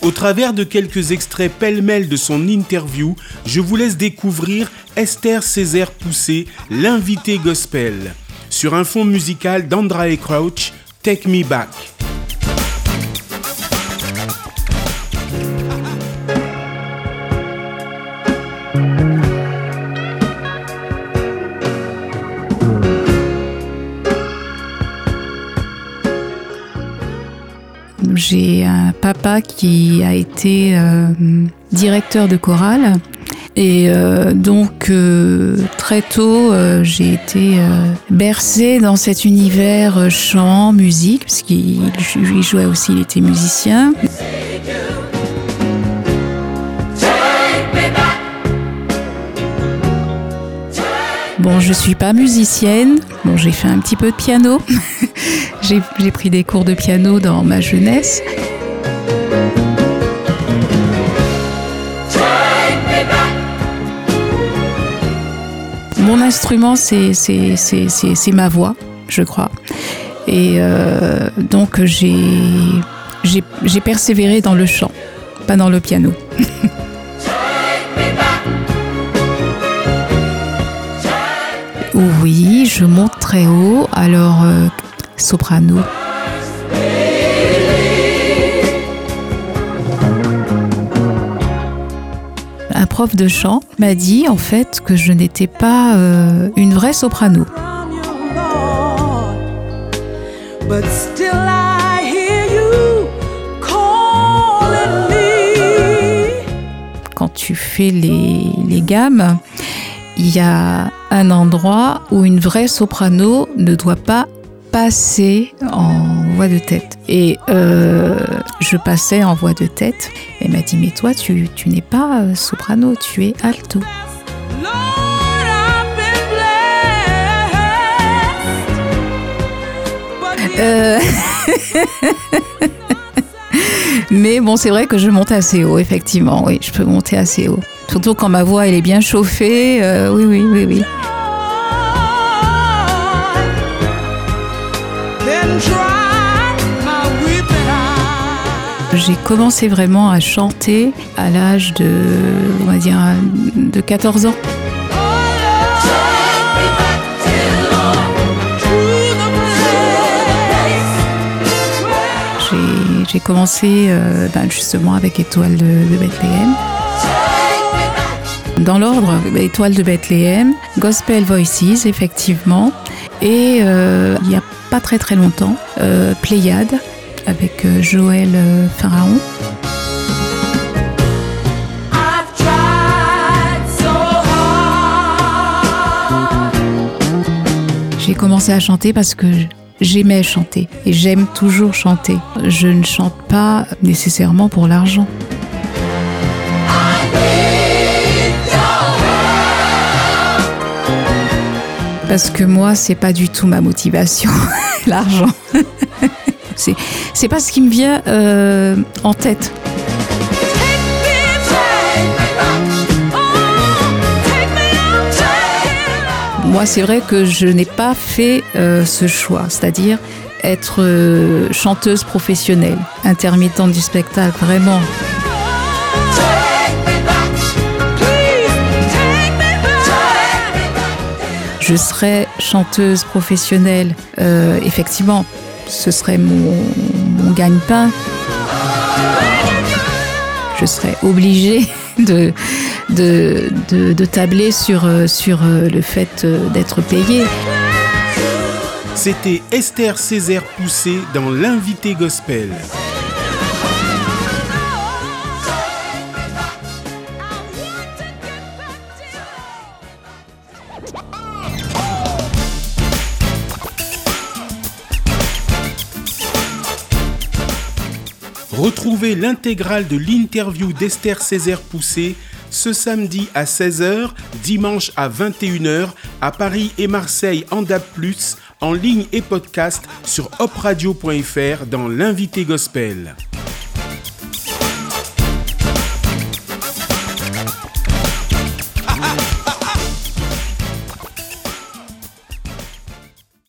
Au travers de quelques extraits pêle-mêle de son interview, je vous laisse découvrir Esther Césaire Poussé, l'invité gospel, sur un fond musical d'Andra Crouch, Take Me Back. J'ai un papa qui a été euh, directeur de chorale et euh, donc euh, très tôt j'ai été bercée dans cet univers chant, musique, parce qu'il jouait aussi, il était musicien. Bon, je suis pas musicienne. Bon, j'ai fait un petit peu de piano. j'ai pris des cours de piano dans ma jeunesse. Mon instrument, c'est ma voix, je crois. Et euh, donc, j'ai persévéré dans le chant, pas dans le piano. Oui, je monte très haut, alors euh, soprano. Un prof de chant m'a dit en fait que je n'étais pas euh, une vraie soprano. Quand tu fais les, les gammes, il y a un endroit où une vraie soprano ne doit pas passer en voix de tête. Et euh, je passais en voix de tête. Elle m'a dit, mais toi, tu, tu n'es pas euh, soprano, tu es alto. Euh... Mais bon, c'est vrai que je monte assez haut, effectivement. Oui, je peux monter assez haut. Surtout quand ma voix elle est bien chauffée. Euh, oui, oui, oui, oui. J'ai commencé vraiment à chanter à l'âge de, on va dire, de 14 ans. J'ai commencé euh, ben, justement avec Étoile de, Bethléem. Dans l'ordre, Étoile de Bethléem, Gospel Voices, effectivement. Et euh, il n'y a pas très très longtemps, euh, Pléiade avec Joël Pharaon. J'ai commencé à chanter parce que J'aimais chanter et j'aime toujours chanter. Je ne chante pas nécessairement pour l'argent. Parce que moi, c'est pas du tout ma motivation, l'argent. c'est pas ce qui me vient euh, en tête. Moi, c'est vrai que je n'ai pas fait euh, ce choix, c'est-à-dire être euh, chanteuse professionnelle, intermittente du spectacle, vraiment. Je serais chanteuse professionnelle, euh, effectivement, ce serait mon, gagne-pain. Je serais obligée de, tabler sur, euh, sur euh, le fait d'être payé. C'était Esther Césaire Poussé dans l'invité gospel. Retrouvez l'intégrale de l'interview d'Esther Césaire Poussé ce samedi à 16h, dimanche à 21h à Paris et Marseille en DAB+, en ligne et podcast sur opradio.fr dans l'invité gospel.